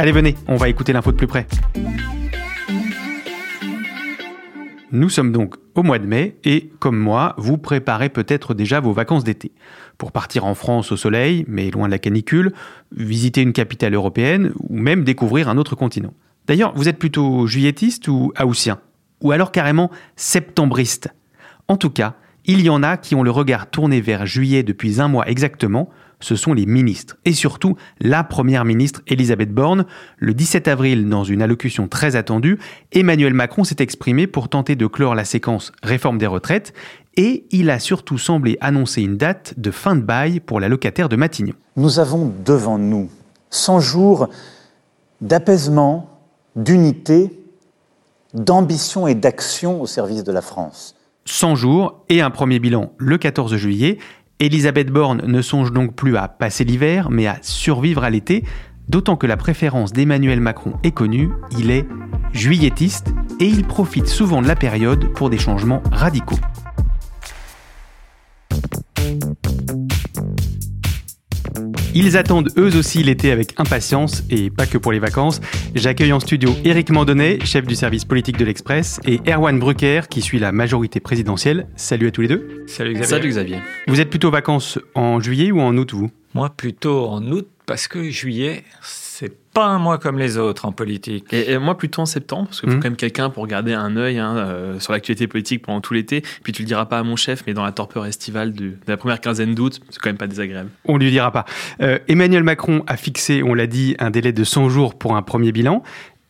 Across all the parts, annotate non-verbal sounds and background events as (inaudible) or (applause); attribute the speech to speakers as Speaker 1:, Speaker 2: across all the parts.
Speaker 1: Allez, venez, on va écouter l'info de plus près. Nous sommes donc au mois de mai et, comme moi, vous préparez peut-être déjà vos vacances d'été. Pour partir en France au soleil, mais loin de la canicule, visiter une capitale européenne ou même découvrir un autre continent. D'ailleurs, vous êtes plutôt juillettiste ou haussien? Ou alors carrément septembriste? En tout cas, il y en a qui ont le regard tourné vers juillet depuis un mois exactement, ce sont les ministres. Et surtout, la première ministre Elisabeth Borne. Le 17 avril, dans une allocution très attendue, Emmanuel Macron s'est exprimé pour tenter de clore la séquence réforme des retraites. Et il a surtout semblé annoncer une date de fin de bail pour la locataire de Matignon.
Speaker 2: Nous avons devant nous 100 jours d'apaisement, d'unité, d'ambition et d'action au service de la France.
Speaker 1: 100 jours et un premier bilan le 14 juillet. Elisabeth Borne ne songe donc plus à passer l'hiver, mais à survivre à l'été, d'autant que la préférence d'Emmanuel Macron est connue, il est juillettiste et il profite souvent de la période pour des changements radicaux. Ils attendent eux aussi l'été avec impatience et pas que pour les vacances. J'accueille en studio Éric Mandonnet, chef du service politique de l'Express, et Erwan Brucker qui suit la majorité présidentielle. Salut à tous les deux.
Speaker 3: Salut Xavier.
Speaker 4: Salut Xavier.
Speaker 1: Vous êtes plutôt vacances en juillet ou en août, vous?
Speaker 3: Moi, plutôt en août, parce que juillet, c'est pas un mois comme les autres en politique.
Speaker 4: Et, et moi plutôt en septembre, parce qu'il faut
Speaker 1: Mhm.
Speaker 4: quand même quelqu'un pour garder un œil hein, euh, sur l'actualité politique pendant tout l'été. Puis tu le diras pas à mon chef, mais dans la torpeur estivale de la première quinzaine d'août, c'est quand même pas désagréable.
Speaker 1: On lui dira pas. Euh, Emmanuel Macron a fixé, on l'a dit, un délai de 100 jours pour un premier bilan.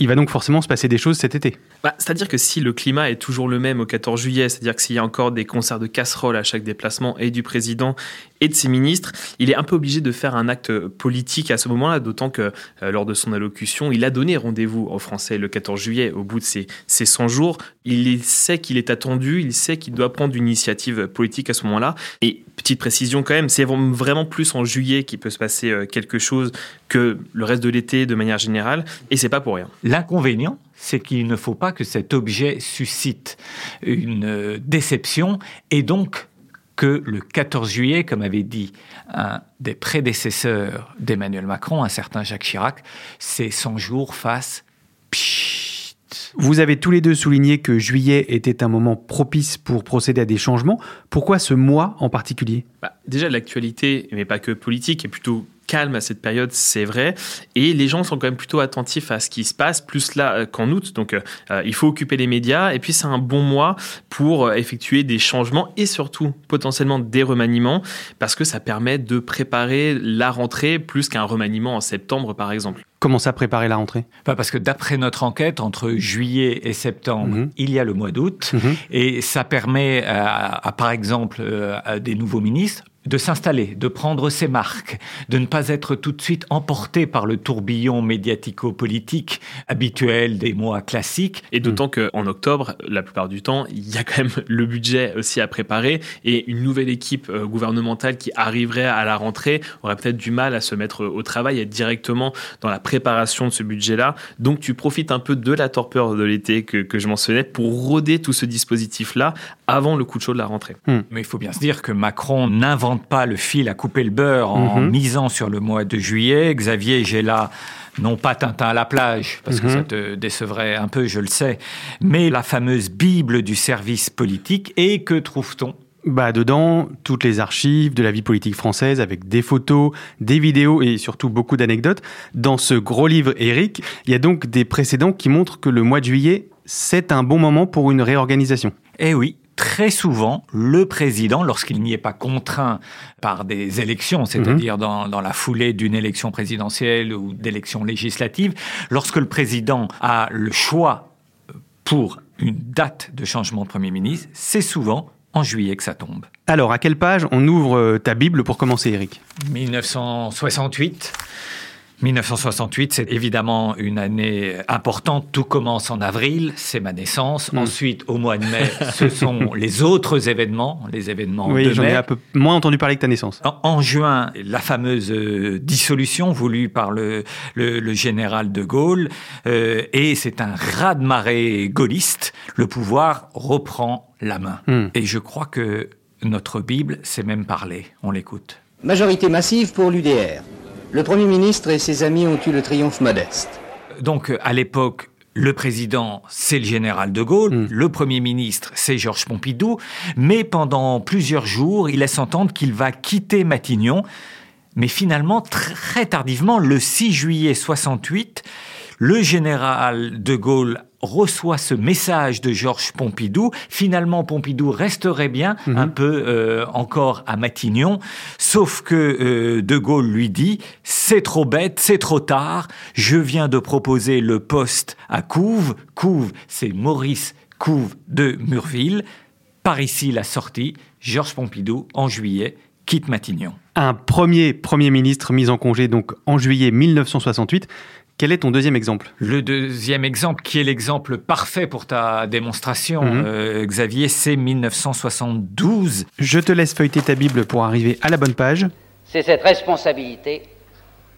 Speaker 1: Il va donc forcément se passer des choses cet été.
Speaker 4: Bah, c'est-à-dire que si le climat est toujours le même au 14 juillet, c'est-à-dire que s'il y a encore des concerts de casseroles à chaque déplacement et du président et de ses ministres, il est un peu obligé de faire un acte politique à ce moment-là, d'autant que euh, lors de son allocution, il a donné rendez-vous aux Français le 14 juillet, au bout de ces, ces 100 jours. Il sait qu'il est attendu, il sait qu'il doit prendre une initiative politique à ce moment-là. Et petite précision quand même, c'est vraiment plus en juillet qu'il peut se passer euh, quelque chose que le reste de l'été de manière générale, et c'est pas pour rien.
Speaker 3: L'inconvénient, c'est qu'il ne faut pas que cet objet suscite une euh, déception et donc que le 14 juillet, comme avait dit un des prédécesseurs d'Emmanuel Macron, un certain Jacques Chirac, ces 100 jours fassent pchit.
Speaker 1: Vous avez tous les deux souligné que juillet était un moment propice pour procéder à des changements. Pourquoi ce mois en particulier?
Speaker 4: Bah, déjà, l'actualité, mais pas que politique, est plutôt calme à cette période, c'est vrai. Et les gens sont quand même plutôt attentifs à ce qui se passe, plus là euh, qu'en août. Donc, euh, euh, il faut occuper les médias. Et puis, c'est un bon mois pour effectuer des changements et surtout potentiellement des remaniements, parce que ça permet de préparer la rentrée plus qu'un remaniement en septembre, par exemple.
Speaker 1: Comment ça préparer la rentrée?
Speaker 3: Enfin, parce que d'après notre enquête, entre juillet et septembre,
Speaker 1: Mhm.
Speaker 3: il y a le mois d'août.
Speaker 1: Mhm.
Speaker 3: Et ça permet à, à, par exemple, à des nouveaux ministres, de s'installer, de prendre ses marques, de ne pas être tout de suite emporté par le tourbillon médiatico-politique habituel des mois classiques.
Speaker 4: Et d'autant qu'en octobre, la plupart du temps, il y a quand même le budget aussi à préparer et une nouvelle équipe euh, gouvernementale qui arriverait à la rentrée aurait peut-être du mal à se mettre au travail, être directement dans la préparation de ce budget-là. Donc tu profites un peu de la torpeur de l'été que, que je mentionnais pour roder tout ce dispositif-là avant le coup de chaud de la rentrée.
Speaker 3: Hmm. Mais il faut bien se dire que Macron n'invente pas le fil à couper le beurre en mhm. misant sur le mois de juillet. Xavier là non pas Tintin à la plage, parce que mhm. ça te décevrait un peu, je le sais, mais la fameuse Bible du service politique. Et que trouve-t-on?
Speaker 1: Bah dedans, toutes les archives de la vie politique française avec des photos, des vidéos et surtout beaucoup d'anecdotes. Dans ce gros livre Eric, il y a donc des précédents qui montrent que le mois de juillet, c'est un bon moment pour une réorganisation.
Speaker 3: Eh oui, très souvent, le président, lorsqu'il n'y est pas contraint par des élections, c'est-à-dire mhm. dans, dans, la foulée d'une élection présidentielle ou d'élections législatives, lorsque le président a le choix pour une date de changement de Premier ministre, c'est souvent en juillet que ça tombe.
Speaker 1: Alors, à quelle page on ouvre euh, ta Bible pour commencer, Eric
Speaker 3: 1968. 1968, c'est évidemment une année importante. Tout commence en avril, c'est ma naissance. Hmm. Ensuite, au mois de mai, ce sont (laughs) les autres événements, les événements
Speaker 1: oui,
Speaker 3: de
Speaker 1: j'en ai un peu moins entendu parler que ta naissance.
Speaker 3: En, juin, la fameuse euh, dissolution voulue par le, le, général de Gaulle, euh, et c'est un raz-de-marée gaulliste. Le pouvoir reprend la main. Hmm. Et je crois que notre Bible sait même parler. On l'écoute.
Speaker 5: Majorité massive pour l'UDR. Le Premier ministre et ses amis ont eu le triomphe modeste.
Speaker 3: Donc, à l'époque, le président, c'est le général de Gaulle, hmm. le Premier ministre, c'est Georges Pompidou, mais pendant plusieurs jours, il laisse entendre qu'il va quitter Matignon. Mais finalement, très tardivement, le 6 juillet 68, le général de Gaulle reçoit ce message de Georges Pompidou. Finalement, Pompidou resterait bien mhm. un peu euh, encore à Matignon, sauf que euh, De Gaulle lui dit c'est trop bête, c'est trop tard. Je viens de proposer le poste à Couve. Couve, c'est Maurice Couve de Murville. Par ici la sortie. Georges Pompidou en juillet quitte Matignon.
Speaker 1: Un premier Premier ministre mis en congé donc en juillet 1968. Quel est ton deuxième exemple?
Speaker 3: Le deuxième exemple, qui est l'exemple parfait pour ta démonstration, mhm. euh, Xavier, c'est 1972.
Speaker 1: Je te laisse feuilleter ta Bible pour arriver à la bonne page.
Speaker 6: C'est cette responsabilité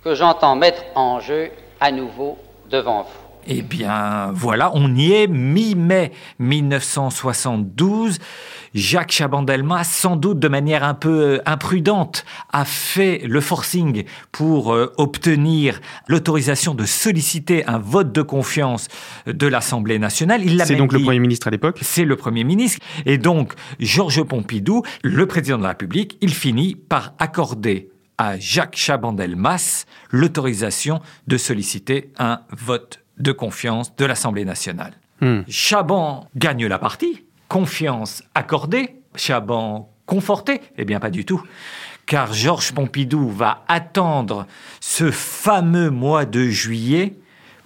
Speaker 6: que j'entends mettre en jeu à nouveau devant vous.
Speaker 3: Eh bien, voilà, on y est, mi-mai 1972. Jacques Chaban-Delmas, sans doute de manière un peu euh, imprudente, a fait le forcing pour euh, obtenir l'autorisation de solliciter un vote de confiance de l'Assemblée nationale.
Speaker 1: C'est donc le Premier ministre à l'époque
Speaker 3: C'est le Premier ministre. Et donc, Georges Pompidou, le président de la République, il finit par accorder à Jacques Chaban-Delmas l'autorisation de solliciter un vote de confiance de l'Assemblée nationale. Hmm. Chaban gagne la partie, confiance accordée, Chaban conforté Eh bien pas du tout. Car Georges Pompidou va attendre ce fameux mois de juillet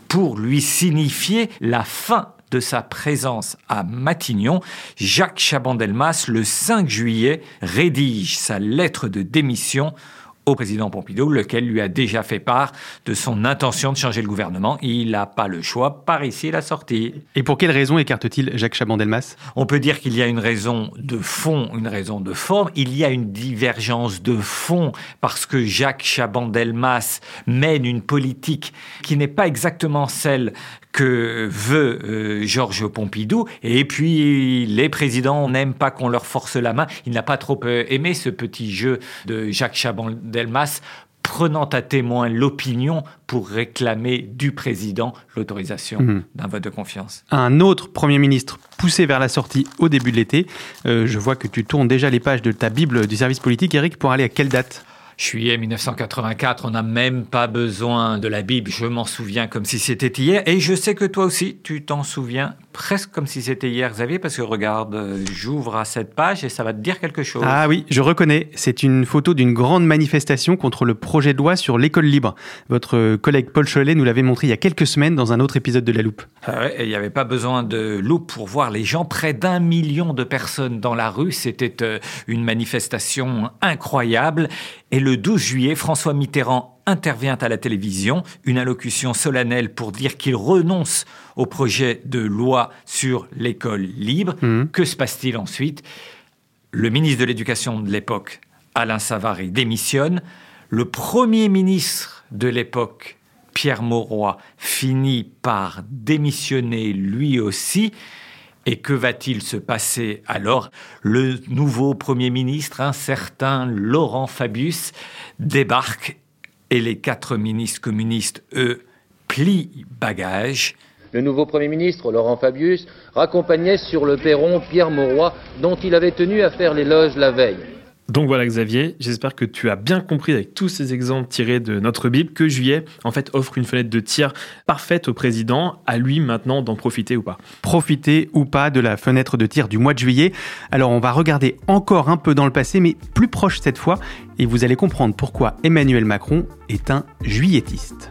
Speaker 3: pour lui signifier la fin de sa présence à Matignon, Jacques Chaban-Delmas, le 5 juillet, rédige sa lettre de démission au président Pompidou, lequel lui a déjà fait part de son intention de changer le gouvernement. Il n'a pas le choix, par ici la sortie.
Speaker 1: Et pour quelle raison écarte-t-il Jacques Chaban-Delmas?
Speaker 3: On peut dire qu'il y a une raison de fond, une raison de forme. Il y a une divergence de fond parce que Jacques Chaban-Delmas mène une politique qui n'est pas exactement celle que veut euh, Georges Pompidou. Et puis, les présidents n'aiment pas qu'on leur force la main. Il n'a pas trop euh, aimé ce petit jeu de Jacques Chaban-Delmas prenant à témoin l'opinion pour réclamer du président l'autorisation mhm. d'un vote de confiance.
Speaker 1: Un autre Premier ministre poussé vers la sortie au début de l'été. Euh, je vois que tu tournes déjà les pages de ta Bible du service politique, Eric, pour aller à quelle date?
Speaker 3: Juillet 1984, on n'a même pas besoin de la Bible, je m'en souviens comme si c'était hier. Et je sais que toi aussi, tu t'en souviens presque comme si c'était hier, Xavier, parce que regarde, j'ouvre à cette page et ça va te dire quelque chose.
Speaker 1: Ah oui, je reconnais. C'est une photo d'une grande manifestation contre le projet de loi sur l'école libre. Votre collègue Paul Cholet nous l'avait montré il y a quelques semaines dans un autre épisode de La Loupe.
Speaker 3: Ah ouais, il n'y avait pas besoin de loupe pour voir les gens. Près d'un million de personnes dans la rue. C'était euh, une manifestation incroyable. Et le 12 juillet, François Mitterrand intervient à la télévision, une allocution solennelle pour dire qu'il renonce au projet de loi sur l'école libre.
Speaker 1: Mhm.
Speaker 3: Que se passe-t-il ensuite? Le ministre de l'Éducation de l'époque, Alain Savary, démissionne. Le premier ministre de l'époque, Pierre Mauroy, finit par démissionner lui aussi. Et que va-t-il se passer alors? Le nouveau Premier ministre, un certain Laurent Fabius, débarque et les quatre ministres communistes, eux, plient bagages.
Speaker 7: Le nouveau Premier ministre, Laurent Fabius, raccompagnait sur le perron Pierre Mauroy, dont il avait tenu à faire l'éloge la veille.
Speaker 4: Donc voilà Xavier, j'espère que tu as bien compris avec tous ces exemples tirés de notre Bible que Juillet en fait offre une fenêtre de tir parfaite au président, à lui maintenant d'en profiter ou pas.
Speaker 1: Profiter ou pas de la fenêtre de tir du mois de juillet. Alors on va regarder encore un peu dans le passé, mais plus proche cette fois, et vous allez comprendre pourquoi Emmanuel Macron est un juillettiste.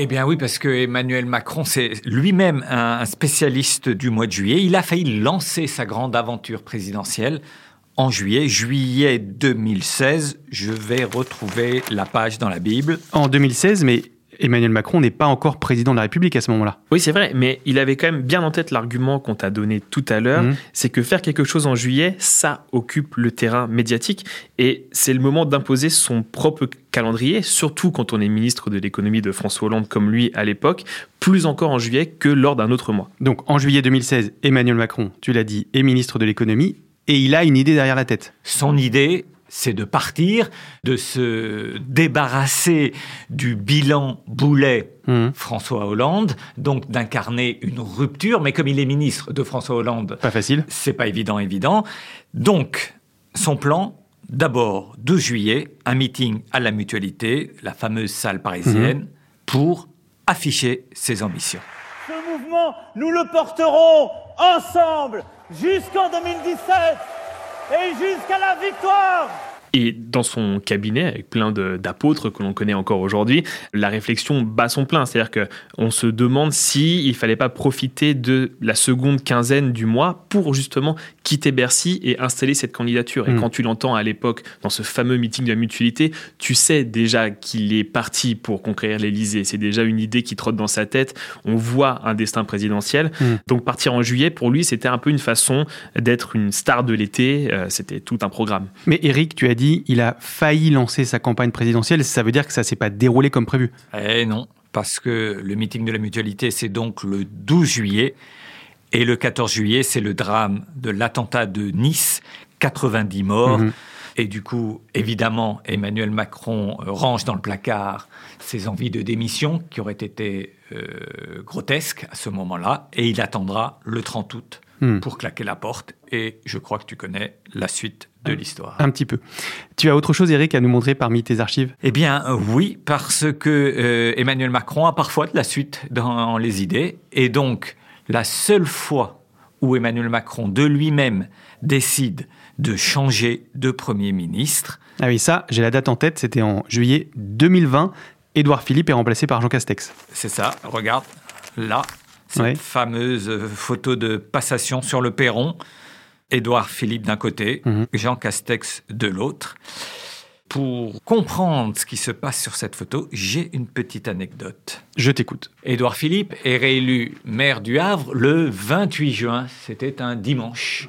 Speaker 3: Eh bien oui, parce que Emmanuel Macron, c'est lui-même un spécialiste du mois de juillet. Il a failli lancer sa grande aventure présidentielle en juillet, juillet 2016. Je vais retrouver la page dans la Bible.
Speaker 1: En 2016, mais Emmanuel Macron n'est pas encore président de la République à ce moment-là.
Speaker 4: Oui, c'est vrai, mais il avait quand même bien en tête l'argument qu'on t'a donné tout à l'heure,
Speaker 1: Mhm.
Speaker 4: c'est que faire quelque chose en juillet, ça occupe le terrain médiatique et c'est le moment d'imposer son propre calendrier, surtout quand on est ministre de l'économie de François Hollande comme lui à l'époque, plus encore en juillet que lors d'un autre mois.
Speaker 1: Donc en juillet 2016, Emmanuel Macron, tu l'as dit, est ministre de l'économie, et il a une idée derrière la tête.
Speaker 3: Son idée, c'est de partir, de se débarrasser du bilan Boulet.
Speaker 1: Mhm.
Speaker 3: François Hollande, donc d'incarner une rupture, mais comme il est ministre de François Hollande,
Speaker 1: Pas facile.
Speaker 3: c'est pas évident, évident. Donc, son plan, d'abord, 12 juillet, un meeting à la mutualité, la fameuse salle parisienne, pour afficher ses ambitions.
Speaker 8: Ce mouvement, nous le porterons ensemble jusqu'en 2017 et jusqu'à la victoire.
Speaker 4: Et dans son cabinet, avec plein d'apôtres que l'on connaît encore aujourd'hui, la réflexion bat son plein. C'est-à-dire que on se demande si il fallait pas profiter de la seconde quinzaine du mois pour justement quitter Bercy et installer cette candidature. Et
Speaker 1: Mm.
Speaker 4: quand tu l'entends à l'époque dans ce fameux meeting de la mutualité, tu sais déjà qu'il est parti pour conquérir l'Élysée. C'est déjà une idée qui trotte dans sa tête. On voit un destin présidentiel.
Speaker 1: Mm.
Speaker 4: Donc partir en juillet, pour lui, c'était un peu une façon d'être une star de l'été. Euh, C'était tout un programme.
Speaker 1: Mais Eric, tu as dit, il a failli lancer sa campagne présidentielle, ça veut dire que ça s'est pas déroulé comme prévu.
Speaker 3: Eh non, parce que le meeting de la mutualité, c'est donc le 12 juillet, et le 14 juillet, c'est le drame de l'attentat de Nice, 90 morts.
Speaker 1: Mhm.
Speaker 3: Et du coup, évidemment, Emmanuel Macron euh, range dans le placard ses envies de démission, qui auraient été euh, grotesques à ce moment-là, et il attendra le 30 août
Speaker 1: Hmm.
Speaker 3: pour claquer la porte. Et je crois que tu connais la suite de l'histoire.
Speaker 1: Un petit peu. Tu as autre chose, Eric, à nous montrer parmi tes archives?
Speaker 3: Eh bien, euh, oui, parce que euh, Emmanuel Macron a parfois de la suite dans les idées. Et donc, la seule fois où Emmanuel Macron, de lui-même, décide de changer de Premier ministre,
Speaker 1: Ah oui, ça, j'ai la date en tête, c'était en juillet 2020. Édouard Philippe est remplacé par Jean Castex.
Speaker 3: c'est ça, regarde, là, cette
Speaker 1: Ouais.
Speaker 3: fameuse euh, photo de passation sur le perron. Édouard Philippe d'un côté,
Speaker 1: Mhm.
Speaker 3: Jean Castex de l'autre. Pour comprendre ce qui se passe sur cette photo, j'ai une petite anecdote.
Speaker 1: Je t'écoute.
Speaker 3: Édouard Philippe est réélu maire du Havre le 28 juin. C'était un dimanche.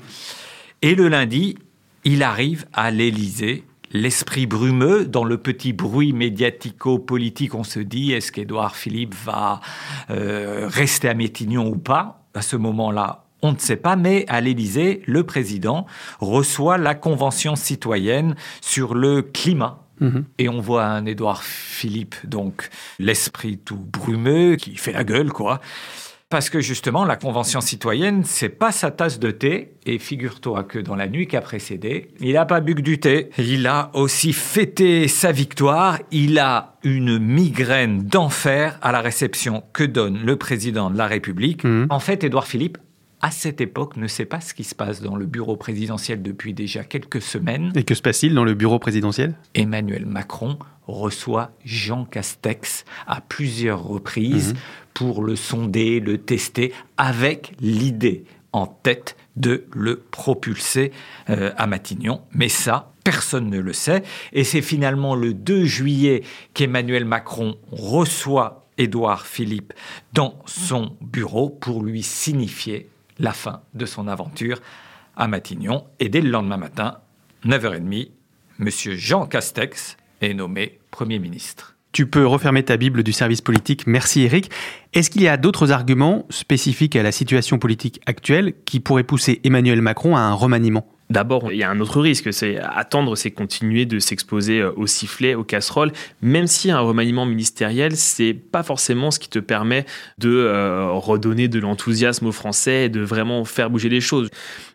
Speaker 3: Et le lundi, il arrive à l'Élysée l'esprit brumeux, dans le petit bruit médiatico-politique, on se dit est-ce qu'Édouard Philippe va euh, rester à Métignon ou pas? À ce moment-là, on ne sait pas, mais à l'Élysée, le président reçoit la Convention citoyenne sur le climat. Mhm. Et on voit un Édouard Philippe, donc l'esprit tout brumeux, qui fait la gueule, quoi. Parce que justement, la Convention citoyenne, c'est pas sa tasse de thé. Et figure-toi que dans la nuit qui a précédé, il n'a pas bu que du thé. Il a aussi fêté sa victoire. Il a une migraine d'enfer à la réception que donne le président de la République. Mhm. En fait, Édouard Philippe à cette époque, ne sait pas ce qui se passe dans le bureau présidentiel depuis déjà quelques semaines.
Speaker 1: Et que se passe-t-il dans le bureau présidentiel?
Speaker 3: Emmanuel Macron reçoit Jean Castex à plusieurs reprises mhm. pour le sonder, le tester, avec l'idée en tête de le propulser euh, à Matignon. Mais ça, personne ne le sait. Et c'est finalement le 2 juillet qu'Emmanuel Macron reçoit Édouard Philippe dans son bureau pour lui signifier la fin de son aventure à Matignon. Et dès le lendemain matin, 9h30, M. Jean Castex est nommé Premier ministre.
Speaker 1: Tu peux refermer ta Bible du service politique. Merci Eric. Est-ce qu'il y a d'autres arguments spécifiques à la situation politique actuelle qui pourraient pousser Emmanuel Macron à un remaniement?
Speaker 4: D'abord, il y a un autre risque, c'est attendre, c'est continuer de s'exposer euh, au sifflet, aux casseroles, même si un remaniement ministériel, c'est pas forcément ce qui te permet de euh, redonner de l'enthousiasme aux Français et de vraiment faire bouger les choses.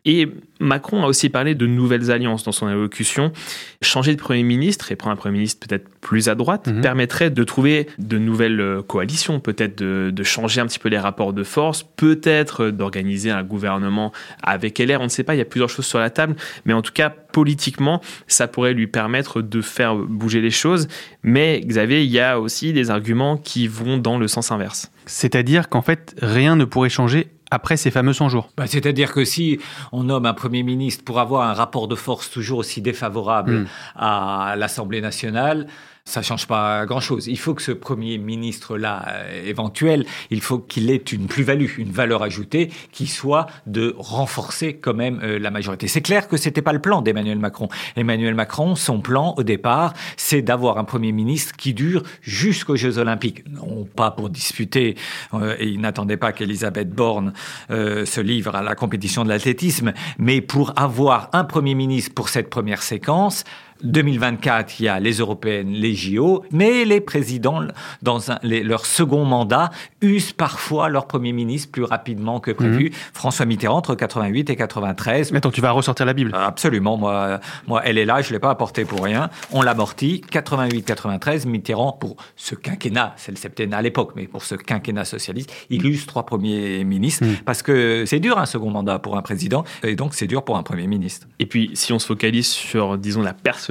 Speaker 4: Et Macron a aussi parlé de nouvelles alliances dans son élocution. Changer de Premier ministre et prendre un Premier ministre peut-être plus à droite mhm. permettrait de trouver de nouvelles euh, coalitions, peut-être de, de, changer un petit peu les rapports de force, peut-être d'organiser un gouvernement avec LR, on ne sait pas, il y a plusieurs choses sur la table, mais en tout cas, politiquement, ça pourrait lui permettre de faire bouger les choses. Mais Xavier, il y a aussi des arguments qui vont dans le sens inverse.
Speaker 1: C'est-à-dire qu'en fait, rien ne pourrait changer après ces fameux 100 jours.
Speaker 3: Bah, c'est-à-dire que si on nomme un Premier ministre pour avoir un rapport de force toujours aussi défavorable hmm. à l'Assemblée nationale, ça change pas grand-chose. Il faut que ce Premier ministre-là, euh, éventuel, il faut qu'il ait une plus-value, une valeur ajoutée qui soit de renforcer quand même euh, la majorité. C'est clair que c'était pas le plan d'Emmanuel Macron. Emmanuel Macron, son plan au départ, c'est d'avoir un Premier ministre qui dure jusqu'aux Jeux Olympiques. Non pas pour disputer, euh, et il n'attendait pas qu'Elisabeth Borne se livre à la compétition de l'athlétisme, mais pour avoir un Premier ministre pour cette première séquence 2024, il y a les européennes, les JO, mais les présidents, dans leur second mandat, usent parfois leur Premier ministre plus rapidement que prévu. Mhm. François Mitterrand, entre 88 et 93.
Speaker 1: Mais attends, tu vas ressortir la Bible
Speaker 3: Absolument. Moi, moi elle est là, je ne l'ai pas apportée pour rien. On l'amortit. 88-93, Mitterrand, pour ce quinquennat, c'est le septennat à l'époque, mais pour ce quinquennat socialiste, il use trois premiers ministres. Mhm. Parce que c'est dur un second mandat pour un président, et donc c'est dur pour un Premier ministre.
Speaker 4: Et puis, si on se focalise sur, disons, la personne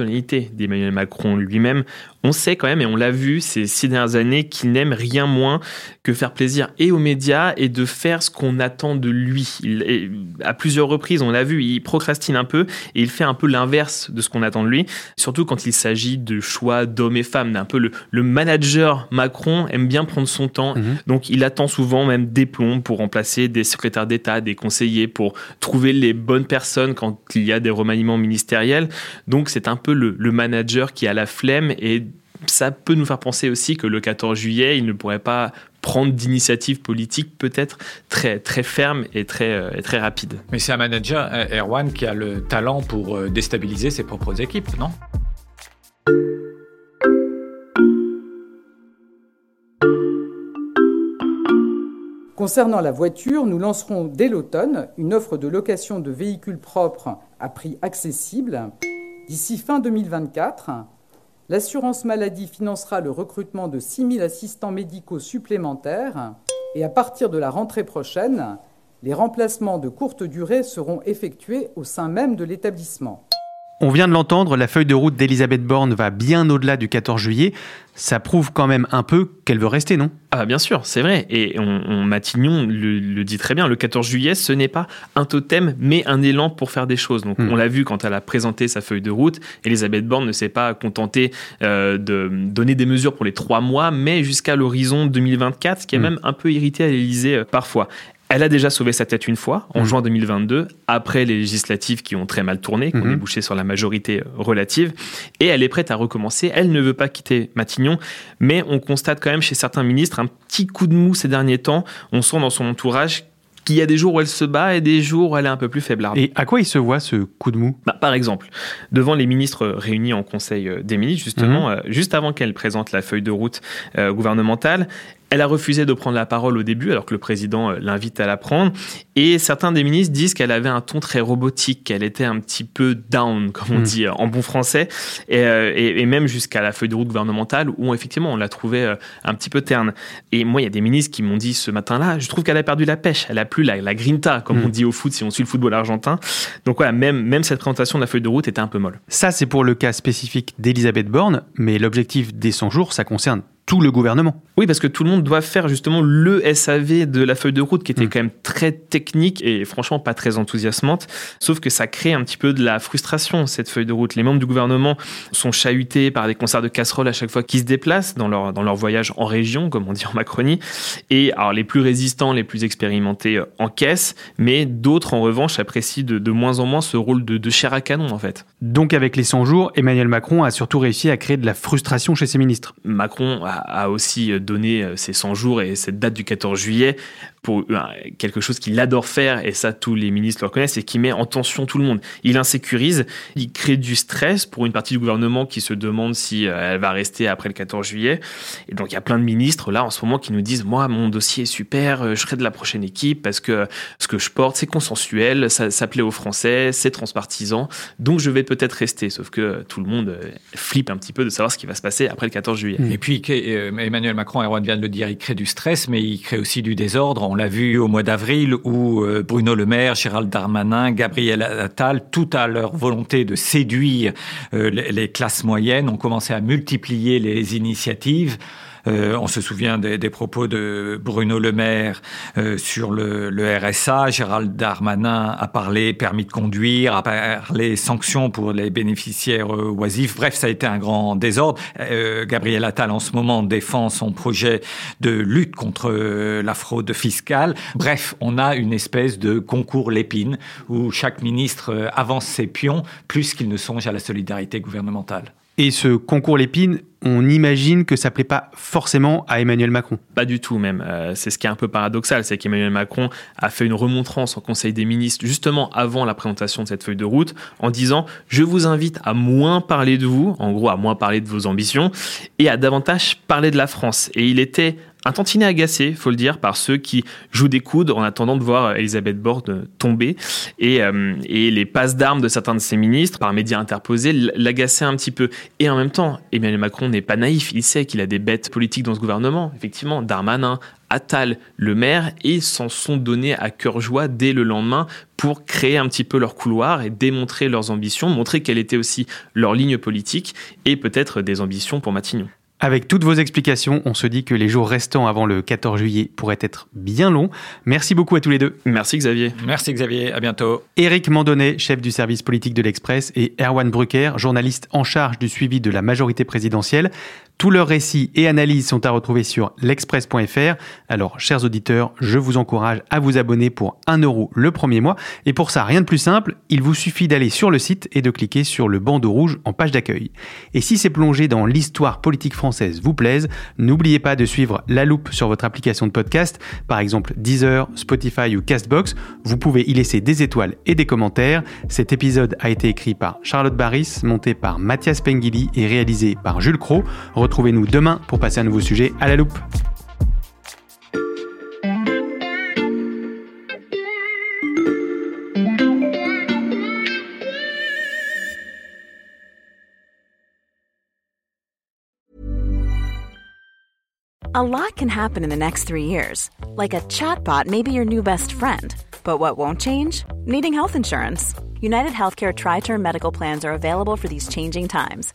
Speaker 4: d'Emmanuel Macron lui-même, on sait quand même, et on l'a vu ces six dernières années, qu'il n'aime rien moins que faire plaisir et aux médias et de faire ce qu'on attend de lui. Il, à plusieurs reprises, on l'a vu, il procrastine un peu et il fait un peu l'inverse de ce qu'on attend de lui, surtout quand il s'agit de choix d'hommes et femmes. Un peu le, manager Macron aime bien prendre son temps, mhm. donc il attend souvent même des plombs pour remplacer des secrétaires d'État, des conseillers, pour trouver les bonnes personnes quand il y a des remaniements ministériels. Donc c'est un peu le, le manager qui a la flemme et ça peut nous faire penser aussi que le 14 juillet, il ne pourrait pas prendre d'initiatives politiques peut-être très, très fermes et très, euh, très rapides.
Speaker 3: Mais c'est un manager, euh, Erwan, qui a le talent pour euh, déstabiliser ses propres équipes, non?
Speaker 9: Concernant la voiture, nous lancerons dès l'automne une offre de location de véhicules propres à prix accessible. D'ici fin 2024, L'assurance maladie financera le recrutement de 6 000 assistants médicaux supplémentaires et à partir de la rentrée prochaine, les remplacements de courte durée seront effectués au sein même de l'établissement.
Speaker 1: On vient de l'entendre, la feuille de route d'Elisabeth Borne va bien au-delà du 14 juillet. Ça prouve quand même un peu qu'elle veut rester, non?
Speaker 4: Ah bien sûr, c'est vrai. Et on, Matignon le, dit très bien, le 14 juillet, ce n'est pas un totem, mais un élan pour faire des choses. Donc hmm. on l'a vu quand elle a présenté sa feuille de route, Elisabeth Borne ne s'est pas contentée euh, de donner des mesures pour les trois mois, mais jusqu'à l'horizon 2024, ce qui est hmm. même un peu irrité à l'Élysée euh, parfois. Elle a déjà sauvé sa tête une fois, en mhm. juin 2022, après les législatives qui ont très mal tourné, qui ont mhm. débouché sur la majorité euh, relative. Et elle est prête à recommencer. Elle ne veut pas quitter Matignon, mais on constate quand même chez certains ministres un petit coup de mou ces derniers temps. On sent dans son entourage qu'il y a des jours où elle se bat et des jours où elle est un peu plus faiblarde.
Speaker 1: Et à quoi il se voit ce coup de mou?
Speaker 4: Bah, Par exemple, devant les ministres réunis en Conseil euh, des ministres, justement, mhm. euh, juste avant qu'elle présente la feuille de route gouvernementale, elle a refusé de prendre la parole au début, alors que le président euh, l'invite à la prendre. Et certains des ministres disent qu'elle avait un ton très robotique, qu'elle était un petit peu down, (laughs) comme on hmm. dit euh, en bon français, euh, et, même jusqu'à la feuille de route gouvernementale, où effectivement on l'a trouvée un petit peu terne. Et moi, il y a des ministres qui m'ont dit ce matin-là, je trouve qu'elle a perdu la pêche, elle a plus la, la grinta, comme on hmm. dit au foot si on suit le football argentin. Donc voilà, même, même cette présentation de la feuille de route était un peu molle.
Speaker 1: Ça, c'est pour le cas spécifique d'Elisabeth Borne, mais l'objectif des 100 jours, ça concerne tout le gouvernement.
Speaker 4: Oui, parce que tout le monde doit faire justement le SAV de la feuille de route qui était mm. quand même très technique et franchement pas très enthousiasmante. Sauf que ça crée un petit peu de la frustration, cette feuille de route. Les membres du gouvernement sont chahutés par des concerts de casseroles à chaque fois qu'ils se déplacent dans leur, dans leur voyage en région, comme on dit en Macronie. Et alors, les plus résistants, les plus expérimentés euh, encaissent, mais d'autres, en revanche, apprécient de, de, moins en moins ce rôle de, de chair à canon, en fait.
Speaker 1: Donc, avec les 100 jours, Emmanuel Macron a surtout réussi à créer de la frustration chez ses ministres.
Speaker 4: Macron a a, aussi donné euh, 100 jours et cette date du 14 juillet pour euh, quelque chose qu'il adore faire, et ça tous les ministres le reconnaissent, et qui met en tension tout le monde. Il insécurise, il crée du stress pour une partie du gouvernement qui se demande si euh, elle va rester après le 14 juillet. Et donc il y a plein de ministres là en ce moment qui nous disent, moi mon dossier est super, je serai de la prochaine équipe parce que ce que je porte c'est consensuel, ça, ça plaît aux Français, c'est transpartisan, donc je vais peut-être rester. Sauf que tout le monde flippe un petit peu de savoir ce qui va se passer après le 14 juillet.
Speaker 3: Et puis Emmanuel Macron, Erwan vient de le dire, il crée du stress, mais il crée aussi du désordre. On l'a vu au mois d'avril où euh, Bruno Le Maire, Gérald Darmanin, Gabriel Attal, tout à leur volonté de séduire euh, les classes moyennes, ont commencé à multiplier les initiatives. Euh, on se souvient des, propos de Bruno Le Maire euh, sur le, RSA. Gérald Darmanin a parlé permis de conduire, a parlé sanctions pour les bénéficiaires euh, oisifs. Bref, ça a été un grand désordre. Gabriel Attal, en ce moment, défend son projet de lutte contre la fraude fiscale. Bref, on a une espèce de concours l'épine où chaque ministre avance ses pions plus qu'il ne songe à la solidarité gouvernementale.
Speaker 1: Et ce concours Lépine, on imagine que ça plaît pas forcément à Emmanuel Macron.
Speaker 4: Pas du tout même. Euh, c'est ce qui est un peu paradoxal, c'est qu'Emmanuel Macron a fait une remontrance au Conseil des ministres justement avant la présentation de cette feuille de route en disant je vous invite à moins parler de vous, en gros à moins parler de vos ambitions et à davantage parler de la France. Et il était un tantinet agacé, faut le dire, par ceux qui jouent des coudes en attendant de voir Elisabeth Borne tomber. Et, euh, et les passes d'armes de certains de ses ministres, par médias interposés, l'agaçaient un petit peu. Et en même temps, Emmanuel Macron n'est pas naïf. Il sait qu'il a des bêtes politiques dans ce gouvernement. Effectivement, Darmanin, Attal, le maire, et s'en sont donnés à cœur joie dès le lendemain pour créer un petit peu leur couloir et démontrer leurs ambitions, montrer quelle était aussi leur ligne politique et peut-être des ambitions pour Matignon.
Speaker 1: Avec toutes vos explications, on se dit que les jours restants avant le 14 juillet pourraient être bien longs. Merci beaucoup à tous les deux.
Speaker 4: Merci Xavier.
Speaker 3: Merci Xavier, à bientôt.
Speaker 1: Éric Mandonnet, chef du service politique de l'Express, et Erwan Brucker, journaliste en charge du suivi de la majorité présidentielle. Tous leurs récits et analyses sont à retrouver sur l'express.fr. Alors, chers auditeurs, je vous encourage à vous abonner pour 1 euro le premier mois. Et pour ça, rien de plus simple, il vous suffit d'aller sur le site et de cliquer sur le bandeau rouge en page d'accueil. Et si ces plongées dans l'histoire politique française vous plaisent, n'oubliez pas de suivre La Loupe sur votre application de podcast, par exemple Deezer, Spotify ou Castbox. Vous pouvez y laisser des étoiles et des commentaires. Cet épisode a été écrit par Charlotte Barris, monté par Mathias Pengili et réalisé par Jules Cro. Retrouvez-nous demain pour passer un nouveau sujet à la loupe.
Speaker 10: A lot can happen in the next three years. Like a chatbot may be your new best friend. But what won't change? Needing health insurance. United Healthcare Tri Term Medical Plans are available for these changing times.